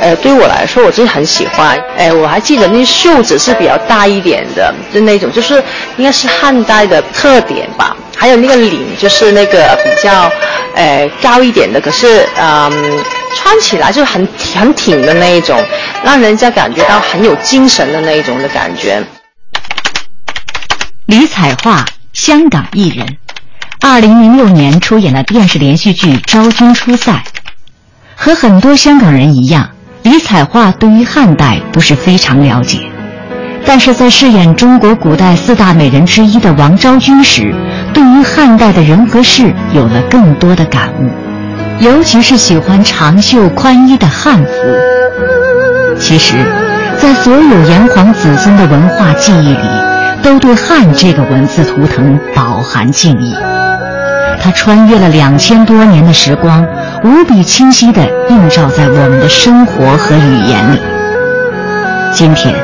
呃，对我来说我真的很喜欢。哎，我还记得那袖子是比较大一点的，就那种，就是应该是汉代的特点吧。还有那个领，就是那个比较，呃，高一点的，可是，嗯，穿起来就很很挺的那一种，让人家感觉到很有精神的那一种的感觉。李彩桦，香港艺人，二零零六年出演了电视连续剧《昭君出塞》。和很多香港人一样，李彩桦对于汉代不是非常了解，但是在饰演中国古代四大美人之一的王昭君时，对于汉代的人和事有了更多的感悟，尤其是喜欢长袖宽衣的汉服。其实，在所有炎黄子孙的文化记忆里，都对汉这个文字图腾饱含敬意。它穿越了两千多年的时光，无比清晰地映照在我们的生活和语言里。今天，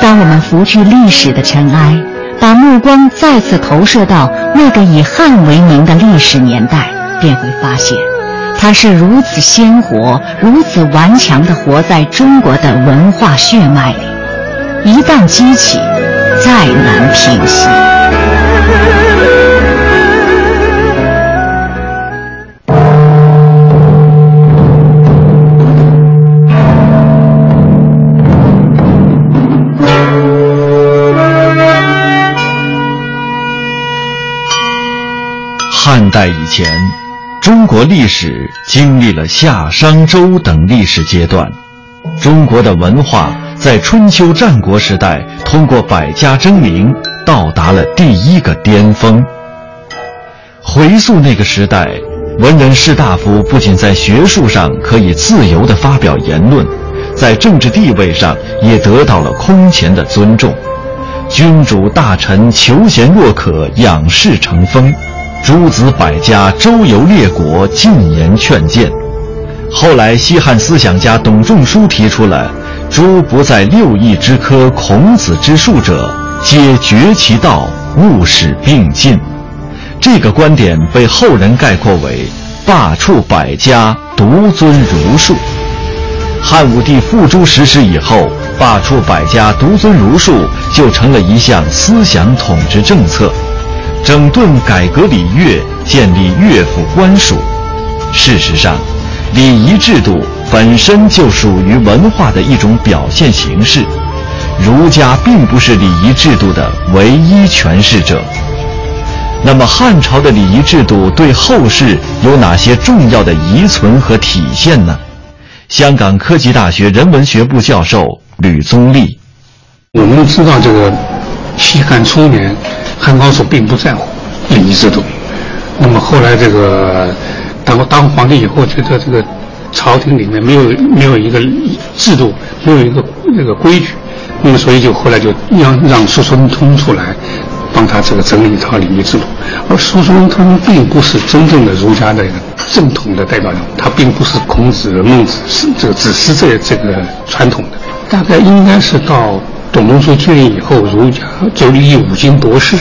当我们拂去历史的尘埃，把目光再次投射到那个以汉为名的历史年代，便会发现，它是如此鲜活、如此顽强地活在中国的文化血脉里。一旦激起，再难平息。汉代以前，中国历史经历了夏、商、周等历史阶段。中国的文化在春秋战国时代通过百家争鸣，到达了第一个巅峰。回溯那个时代，文人士大夫不仅在学术上可以自由地发表言论，在政治地位上也得到了空前的尊重。君主大臣求贤若渴，仰视成风。诸子百家周游列国，进言劝谏。后来，西汉思想家董仲舒提出了“诸不在六艺之科，孔子之术者，皆绝其道，勿使并进”。这个观点被后人概括为“罢黜百家，独尊儒术”。汉武帝付诸实施以后，“罢黜百家，独尊儒术”就成了一项思想统治政策。整顿改革礼乐，建立乐府官署。事实上，礼仪制度本身就属于文化的一种表现形式。儒家并不是礼仪制度的唯一诠释者。那么，汉朝的礼仪制度对后世有哪些重要的遗存和体现呢？香港科技大学人文学部教授吕宗立，我们知道这个西汉初年。汉高祖并不在乎礼仪制度，那么后来这个当当皇帝以后，觉得这个朝廷里面没有没有一个制度，没有一个那个规矩，那么所以就后来就让让叔孙通出来帮他这个整理一套礼仪制度。而叔孙通并不是真正的儒家的一个正统的代表人物，他并不是孔子、孟子是这个只是这这个传统的，大概应该是到。董仲舒建议以后，儒家就立五经博士。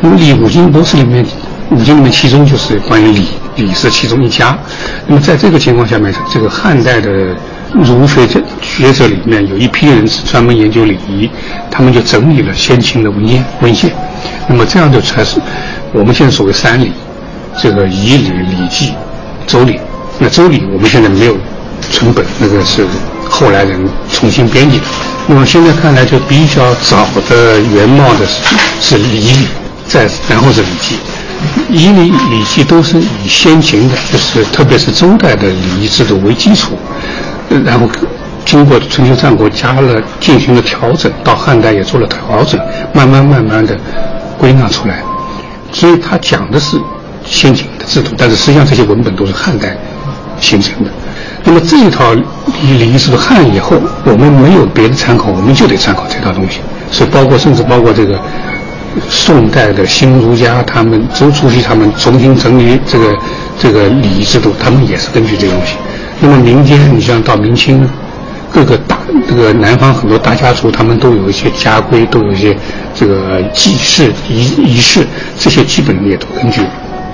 那么立五经博士里面，五经里面其中就是关于礼，礼是其中一家。那么在这个情况下面，这个汉代的儒学者学者里面有一批人是专门研究礼仪，他们就整理了先秦的文献文献。那么这样就才是我们现在所谓三礼，这个仪礼、礼记、周礼。那周礼我们现在没有存本，那个是后来人重新编辑的。那么现在看来，就比较早的原貌的是是礼礼，再然后是礼记，仪礼礼记都是以先秦的，就是特别是周代的礼仪制度为基础，然后经过春秋战国加了进行了调整，到汉代也做了调整，慢慢慢慢的归纳出来。所以他讲的是先秦的制度，但是实际上这些文本都是汉代形成的。那么这一套礼礼仪制度汉以后，我们没有别的参考，我们就得参考这套东西。所以包括甚至包括这个宋代的新儒家，他们周初期他们重新整理这个这个礼仪制度，他们也是根据这个东西。那么民间，你像到明清，各个大这个南方很多大家族，他们都有一些家规，都有一些这个祭祀仪仪式，这些基本也都根据，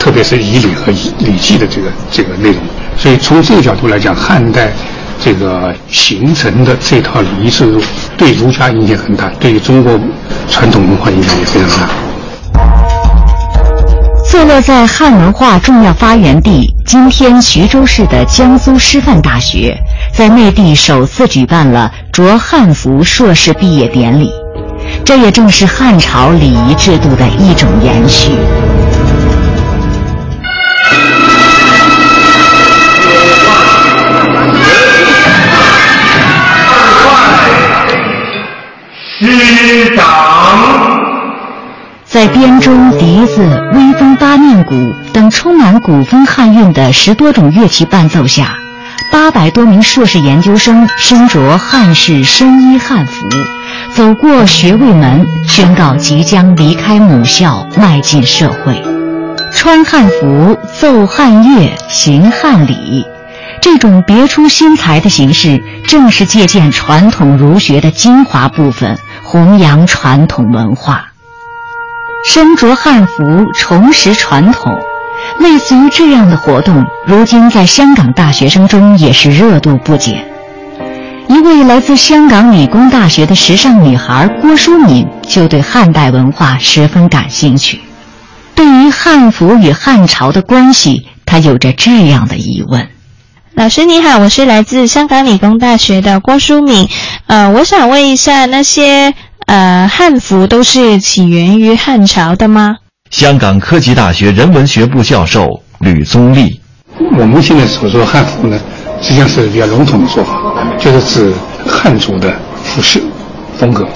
特别是仪礼和礼礼记的这个这个内容。所以从这个角度来讲，汉代这个形成的这套礼仪制度，对儒家影响很大，对于中国传统文化影响也非常大。坐落在汉文化重要发源地今天徐州市的江苏师范大学，在内地首次举办了着汉服硕士毕业典礼，这也正是汉朝礼仪制度的一种延续。师长，在编钟、笛子、微风八面鼓等充满古风汉韵的十多种乐器伴奏下，八百多名硕士研究生身着汉式深衣汉服，走过学位门，宣告即将离开母校，迈进社会。穿汉服、奏汉乐、行汉礼。这种别出心裁的形式，正是借鉴传统儒学的精华部分，弘扬传统文化。身着汉服，重拾传统，类似于这样的活动，如今在香港大学生中也是热度不减。一位来自香港理工大学的时尚女孩郭淑敏，就对汉代文化十分感兴趣。对于汉服与汉朝的关系，她有着这样的疑问。老师你好，我是来自香港理工大学的郭淑敏。呃，我想问一下，那些呃汉服都是起源于汉朝的吗？香港科技大学人文学部教授吕宗立，我们现在所说的汉服呢，实际上是比较笼统的说法，就是指汉族的服饰风格，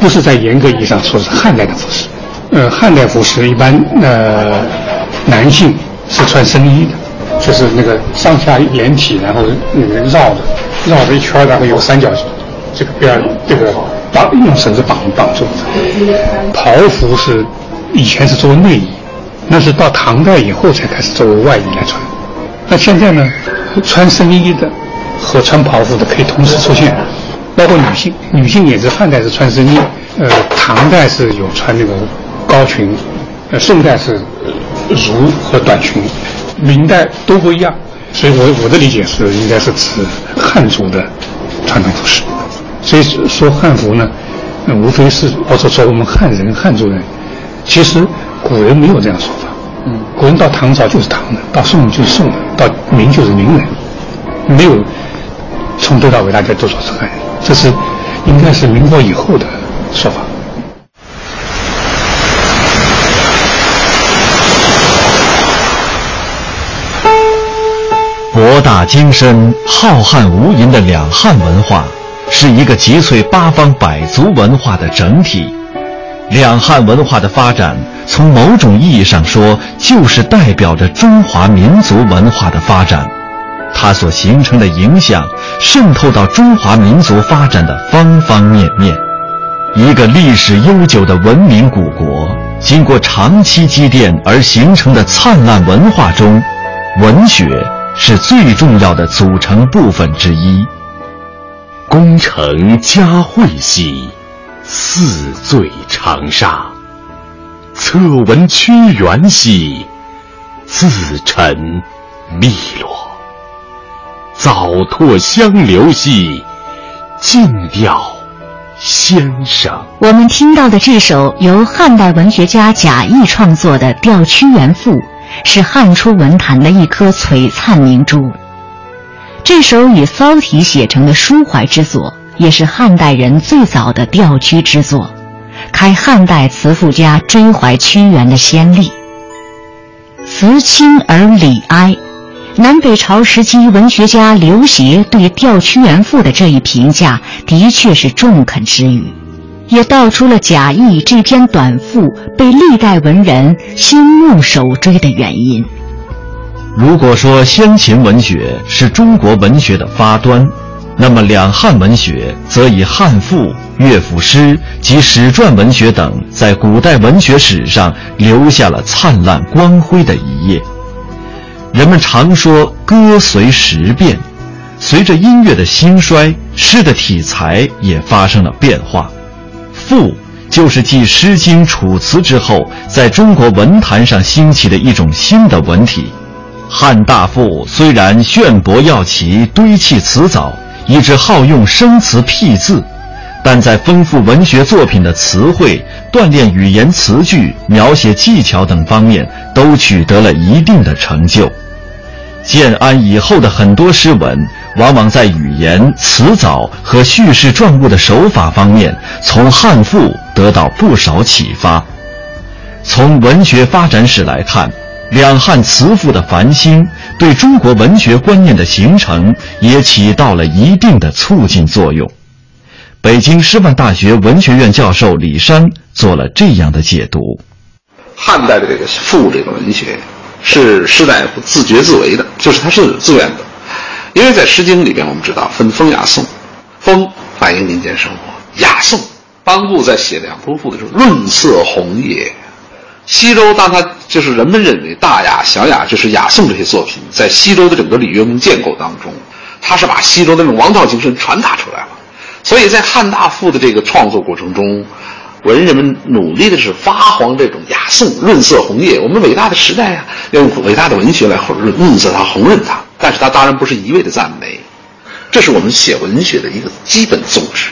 不是在严格意义上说是汉代的服饰。呃，汉代服饰一般呃男性是穿深衣的。就是那个上下连体，然后那个绕着绕着一圈，然后有三角形，这个边这个绑用绳子绑绑住。袍服是以前是作为内衣，那是到唐代以后才开始作为外衣来穿。那现在呢，穿深衣的和穿袍服的可以同时出现，包括女性，女性也是汉代是穿深衣，呃，唐代是有穿那个高裙，呃，宋代是襦和短裙。明代都不一样，所以我我的理解是，应该是指汉族的传统服饰。所以说汉服呢，无非是或者说我们汉人、汉族人，其实古人没有这样说法。嗯，古人到唐朝就是唐的，到宋就是宋的，到明就是明人，没有从头到尾大家都说是汉人，这是应该是民国以后的说法。博大精深、浩瀚无垠的两汉文化，是一个集萃八方百族文化的整体。两汉文化的发展，从某种意义上说，就是代表着中华民族文化的发展。它所形成的影响，渗透到中华民族发展的方方面面。一个历史悠久的文明古国，经过长期积淀而形成的灿烂文化中，文学。是最重要的组成部分之一。功成佳会兮，似醉长沙；侧闻屈原兮，自沉汨罗；早拓湘流兮，尽调先生。我们听到的这首由汉代文学家贾谊创作的《吊屈原赋》。是汉初文坛的一颗璀璨明珠。这首以骚体写成的抒怀之作，也是汉代人最早的调屈之作，开汉代词赋家追怀屈原的先例。词清而理哀，南北朝时期文学家刘勰对《吊屈原赋》的这一评价，的确是中肯之语。也道出了贾谊这篇短赋被历代文人心目首追的原因。如果说先秦文学是中国文学的发端，那么两汉文学则以汉赋、乐府诗及史传文学等，在古代文学史上留下了灿烂光辉的一页。人们常说“歌随时变”，随着音乐的兴衰，诗的题材也发生了变化。赋就是继《诗经》《楚辞》之后，在中国文坛上兴起的一种新的文体。汉大赋虽然炫博耀奇、堆砌辞藻，以致好用生词僻字，但在丰富文学作品的词汇、锻炼语言词句、描写技巧等方面，都取得了一定的成就。建安以后的很多诗文，往往在语言、词藻和叙事状物的手法方面，从汉赋得到不少启发。从文学发展史来看，两汉词赋的繁兴，对中国文学观念的形成也起到了一定的促进作用。北京师范大学文学院教授李山做了这样的解读：汉代的这个赋这个文学。是士大夫自觉自为的，就是他是自愿的，因为在《诗经》里边，我们知道分风雅颂，风反映民间生活，雅颂，班固在写《两都赋》的时候，润色红叶。西周，当他就是人们认为大雅、小雅就是雅颂这些作品，在西周的整个礼乐文建构当中，他是把西周的那种王道精神传达出来了，所以在汉大赋的这个创作过程中。文人们努力的是发黄这种雅颂，润色红叶。我们伟大的时代啊，要用伟大的文学来润润色它，红润它。但是它当然不是一味的赞美，这是我们写文学的一个基本宗旨。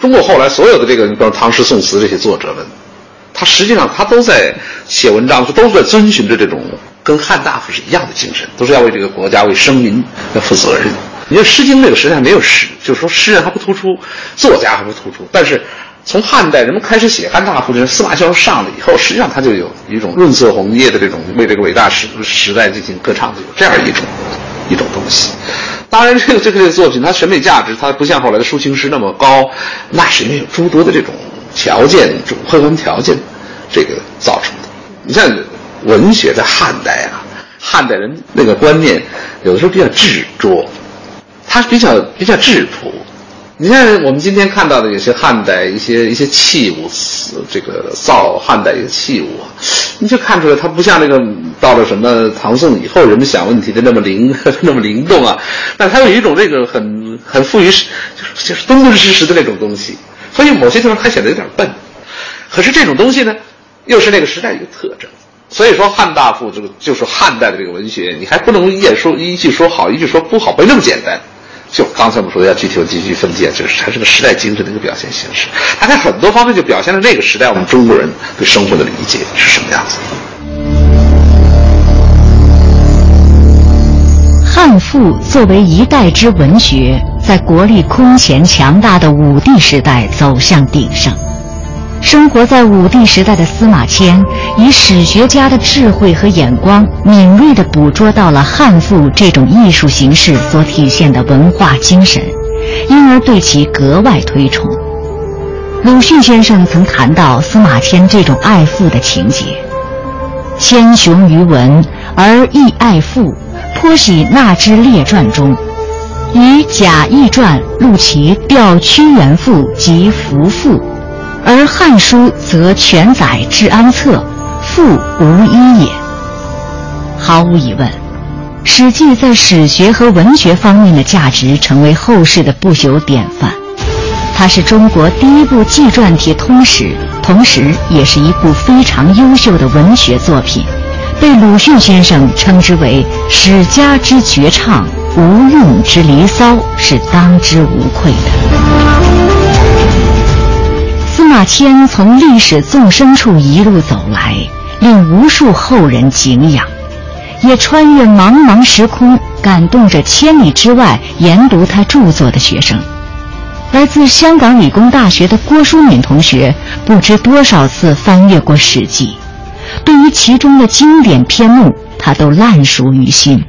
中国后来所有的这个，你比如唐诗宋词这些作者们，他实际上他都在写文章，都是在遵循着这种跟汉大夫是一样的精神，都是要为这个国家、为生民要负责任。你说《诗经》那个时代没有诗，就是说诗人还不突出，作家还不突出，但是。从汉代人们开始写汉大夫，这司马相如上了以后，实际上他就有一种润色红叶的这种为这个伟大时时代进行歌唱的有这样一种一种东西。当然，这个这个作品它审美价值它不像后来的抒情诗那么高，那是因为有诸多的这种条件、这种客观条件这个造成的。你像文学在汉代啊，汉代人那个观念有的时候比较执着，他比较比较质朴。你看，我们今天看到的有些汉代一些一些器物，这个造汉代一些器物啊，你就看出来，它不像那个到了什么唐宋以后人们想问题的那么灵 那么灵动啊，但它有一种这个很很富于就是就是敦敦实实的那种东西，所以某些地方还显得有点笨。可是这种东西呢，又是那个时代一个特征。所以说汉大赋这个就是汉代的这个文学，你还不能一说一句说好，一句说不好，没那么简单。就刚才我们说的，要具体继续分解，就是它是个时代精神的一个表现形式。它在很多方面就表现了那个时代我们中国人对生活的理解是什么样子。汉赋作为一代之文学，在国力空前强大的武帝时代走向鼎盛。生活在武帝时代的司马迁，以史学家的智慧和眼光，敏锐地捕捉到了汉赋这种艺术形式所体现的文化精神，因而对其格外推崇。鲁迅先生曾谈到司马迁这种爱赋的情节：千雄于文而亦爱赋，颇喜纳之列传中，以贾谊传录其调屈原赋及伏赋。而《汉书》则全载《治安策》，复无一也。毫无疑问，《史记》在史学和文学方面的价值成为后世的不朽典范。它是中国第一部纪传体通史，同时也是一部非常优秀的文学作品，被鲁迅先生称之为“史家之绝唱，无用之离骚”，是当之无愧的。司马迁从历史纵深处一路走来，令无数后人敬仰，也穿越茫茫时空，感动着千里之外研读他著作的学生。来自香港理工大学的郭淑敏同学，不知多少次翻阅过《史记》，对于其中的经典篇目，他都烂熟于心。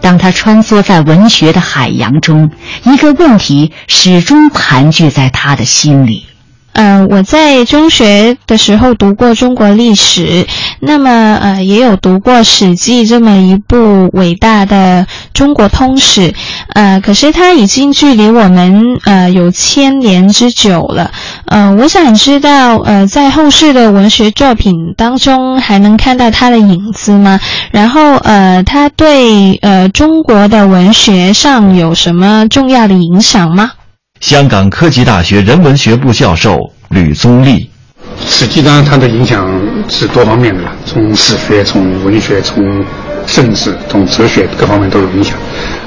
当他穿梭在文学的海洋中，一个问题始终盘踞在他的心里。呃，我在中学的时候读过中国历史，那么呃也有读过《史记》这么一部伟大的中国通史，呃，可是它已经距离我们呃有千年之久了。呃，我想知道，呃，在后世的文学作品当中还能看到它的影子吗？然后呃，它对呃中国的文学上有什么重要的影响吗？香港科技大学人文学部教授吕宗立，实际上它的影响是多方面的，从史学、从文学、从政治、从哲学各方面都有影响。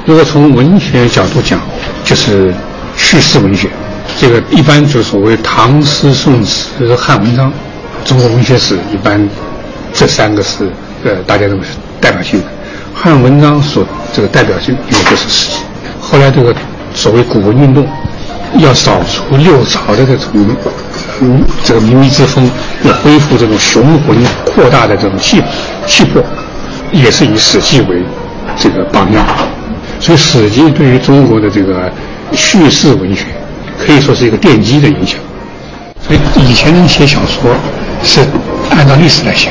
如果从文学角度讲，就是叙事文学，这个一般就所谓唐诗、宋词、汉文章，中国文学史一般这三个是呃大家认为是代表性的。汉文章所这个代表性也就是《史记》，后来这个所谓古文运动。要扫除六朝的这种嗯这个靡靡之风，要恢复这种雄浑扩大的这种气气魄，也是以《史记》为这个榜样。所以，《史记》对于中国的这个叙事文学可以说是一个奠基的影响。所以，以前人写小说是按照历史来写，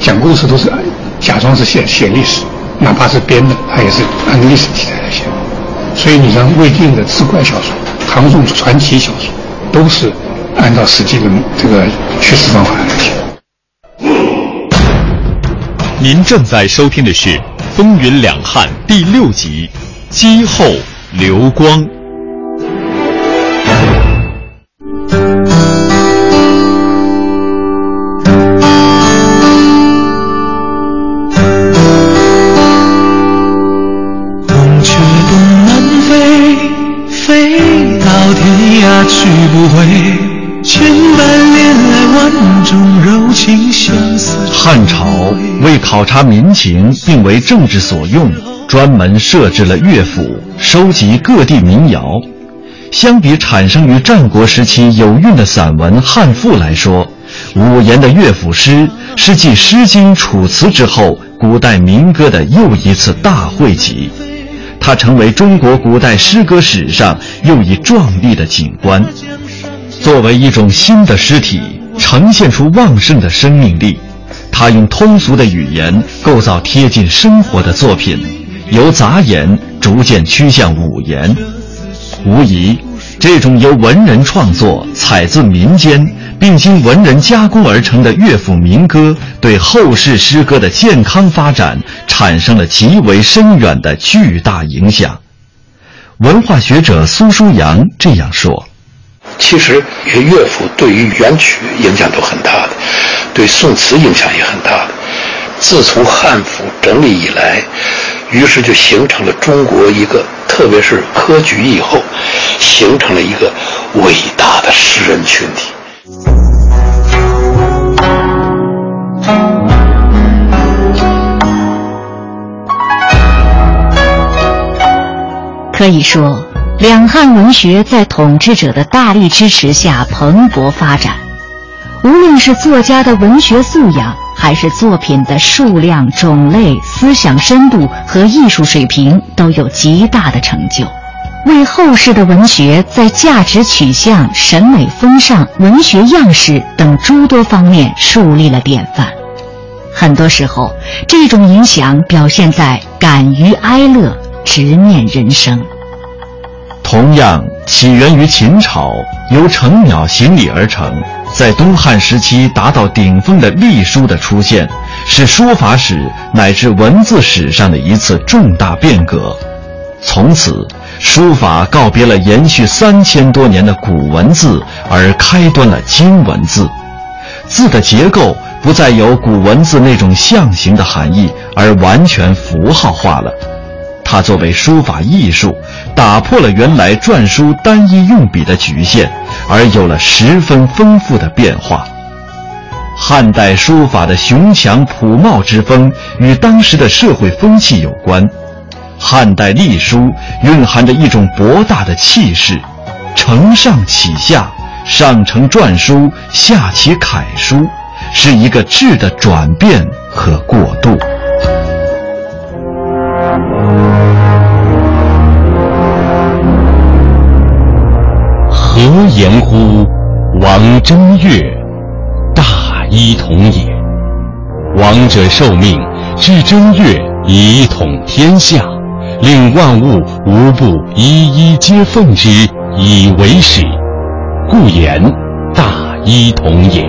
讲故事都是假装是写写历史，哪怕是编的，他也是按历史题材来写。所以，你像魏晋的志怪小说。唐宋传奇小说都是按照实际的这个叙事方法来写。您正在收听的是《风云两汉》第六集《姬后流光》。考察民情并为政治所用，专门设置了乐府，收集各地民谣。相比产生于战国时期有韵的散文汉赋来说，五言的乐府诗是继《诗经》《楚辞》之后，古代民歌的又一次大汇集。它成为中国古代诗歌史上又一壮丽的景观，作为一种新的诗体，呈现出旺盛的生命力。他用通俗的语言构造贴近生活的作品，由杂言逐渐趋向五言。无疑，这种由文人创作、采自民间。并经文人加工而成的乐府民歌，对后世诗歌的健康发展产生了极为深远的巨大影响。文化学者苏书阳这样说：“其实，乐府对于元曲影响都很大的，对宋词影响也很大的。自从汉赋整理以来，于是就形成了中国一个，特别是科举以后，形成了一个伟大的诗人群体。”可以说，两汉文学在统治者的大力支持下蓬勃发展。无论是作家的文学素养，还是作品的数量、种类、思想深度和艺术水平，都有极大的成就，为后世的文学在价值取向、审美风尚、文学样式等诸多方面树立了典范。很多时候，这种影响表现在敢于哀乐。直面人生。同样起源于秦朝，由程邈行礼而成，在东汉时期达到顶峰的隶书的出现，是书法史乃至文字史上的一次重大变革。从此，书法告别了延续三千多年的古文字，而开端了今文字。字的结构不再有古文字那种象形的含义，而完全符号化了。它作为书法艺术，打破了原来篆书单一用笔的局限，而有了十分丰富的变化。汉代书法的雄强朴茂之风与当时的社会风气有关。汉代隶书蕴含着一种博大的气势，承上启下，上承篆书，下启楷书，是一个质的转变和过渡。言乎王正月，大一统也。王者受命，至正月以统天下，令万物无不一一皆奉之，以为始，故言大一统也。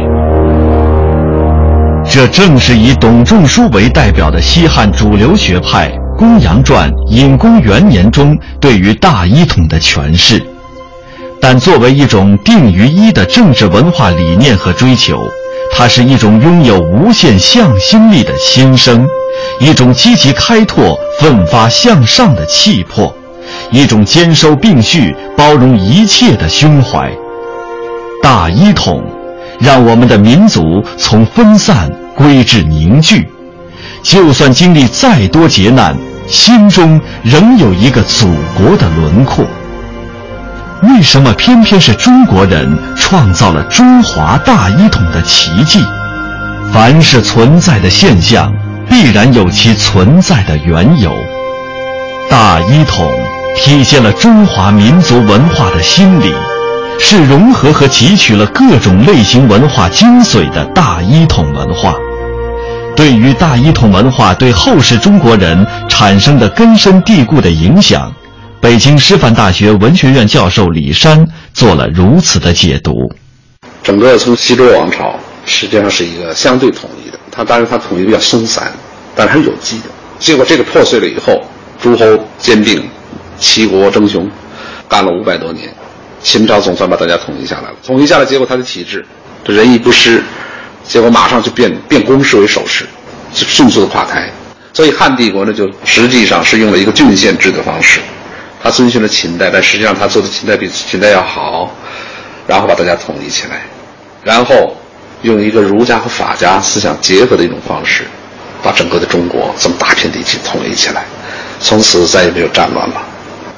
这正是以董仲舒为代表的西汉主流学派《公羊传·隐公元年》中对于大一统的诠释。但作为一种定于一的政治文化理念和追求，它是一种拥有无限向心力的心声，一种积极开拓、奋发向上的气魄，一种兼收并蓄、包容一切的胸怀。大一统，让我们的民族从分散归至凝聚，就算经历再多劫难，心中仍有一个祖国的轮廓。为什么偏偏是中国人创造了中华大一统的奇迹？凡是存在的现象，必然有其存在的缘由。大一统体现了中华民族文化的心理，是融合和汲取了各种类型文化精髓的大一统文化。对于大一统文化对后世中国人产生的根深蒂固的影响。北京师范大学文学院教授李山做了如此的解读：整个从西周王朝实际上是一个相对统一的，它当然它统一比较松散，但是还是有机的。结果这个破碎了以后，诸侯兼并，齐国争雄，干了五百多年，秦朝总算把大家统一下来了。统一下来，结果他的体制这仁义不施，结果马上就变变公室为守室，就迅速的垮台。所以汉帝国呢，就实际上是用了一个郡县制的方式。他遵循了秦代，但实际上他做的秦代比秦代要好，然后把大家统一起来，然后用一个儒家和法家思想结合的一种方式，把整个的中国这么大片地区统一起来，从此再也没有战乱了，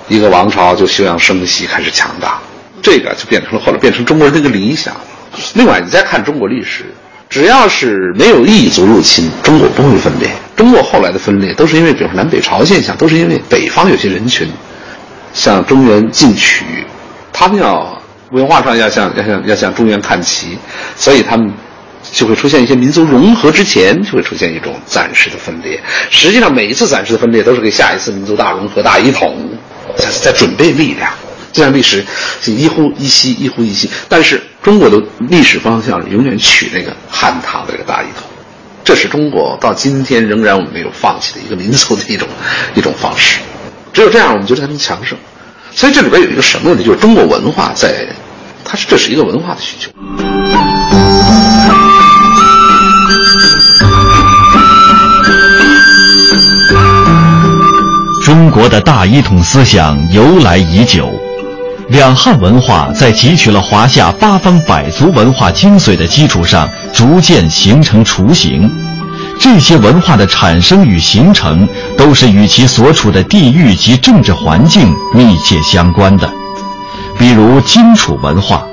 一个王朝就休养生息，开始强大，这个就变成了后来变成中国人的一个理想。另外，你再看中国历史，只要是没有异族入侵，中国不会分裂。中国后来的分裂都是因为，比如说南北朝现象，都是因为北方有些人群。向中原进取，他们要文化上要向要向要向中原看齐，所以他们就会出现一些民族融合之前就会出现一种暂时的分裂。实际上，每一次暂时的分裂都是给下一次民族大融合、大一统在在准备力量。这样历史是一呼一吸，一呼一吸。但是中国的历史方向永远取那个汉唐的这个大一统，这是中国到今天仍然我们没有放弃的一个民族的一种一种方式。只有这样，我们觉得才能强盛。所以这里边有一个什么问题？就是中国文化在，它是这是一个文化的需求。中国的大一统思想由来已久，两汉文化在汲取了华夏八方百族文化精髓的基础上，逐渐形成雏形。这些文化的产生与形成，都是与其所处的地域及政治环境密切相关的。比如荆楚文化，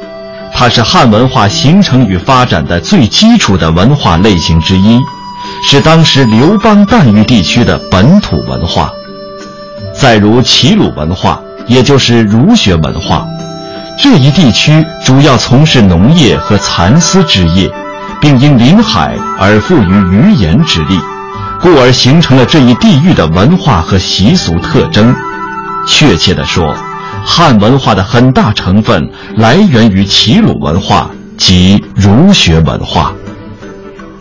它是汉文化形成与发展的最基础的文化类型之一，是当时刘邦诞育地区的本土文化。再如齐鲁文化，也就是儒学文化，这一地区主要从事农业和蚕丝织业。并因临海而富于语言之力，故而形成了这一地域的文化和习俗特征。确切地说，汉文化的很大成分来源于齐鲁文化及儒学文化。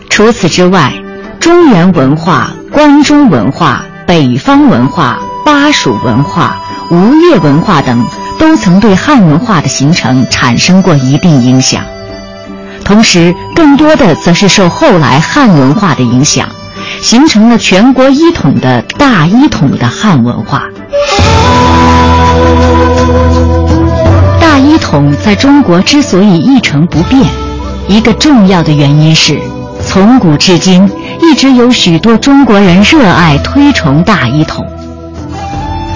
除此之外，中原文化、关中文化、北方文化、巴蜀文化、吴越文化等，都曾对汉文化的形成产生过一定影响。同时，更多的则是受后来汉文化的影响，形成了全国一统的大一统的汉文化。大一统在中国之所以一成不变，一个重要的原因是，从古至今一直有许多中国人热爱推崇大一统。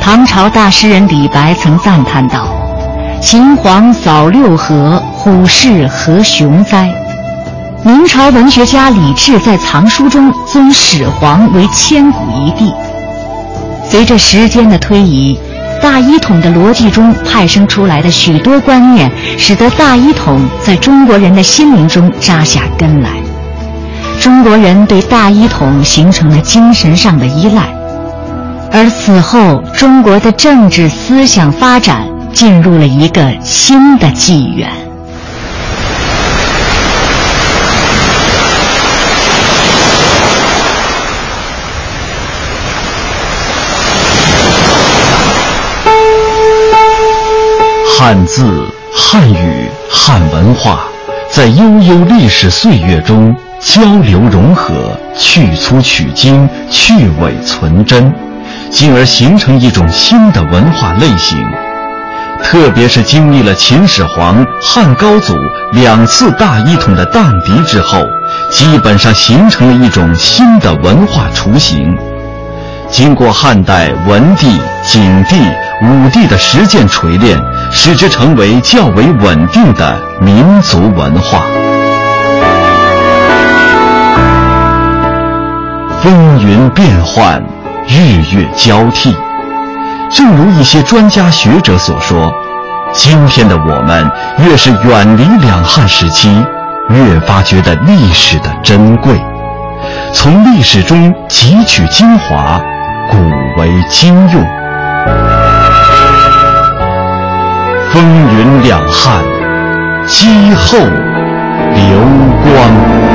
唐朝大诗人李白曾赞叹道：“秦皇扫六合。”虎视何雄哉！明朝文学家李治在藏书中尊始皇为千古一帝。随着时间的推移，大一统的逻辑中派生出来的许多观念，使得大一统在中国人的心灵中扎下根来。中国人对大一统形成了精神上的依赖，而此后中国的政治思想发展进入了一个新的纪元。汉字、汉语、汉文化，在悠悠历史岁月中交流融合，去粗取精，去伪存真，进而形成一种新的文化类型。特别是经历了秦始皇、汉高祖两次大一统的荡涤之后，基本上形成了一种新的文化雏形。经过汉代文帝、景帝、武帝的实践锤炼。使之成为较为稳定的民族文化。风云变幻，日月交替。正如一些专家学者所说，今天的我们越是远离两汉时期，越发觉得历史的珍贵，从历史中汲取精华，古为今用。风云两汉，积后流光。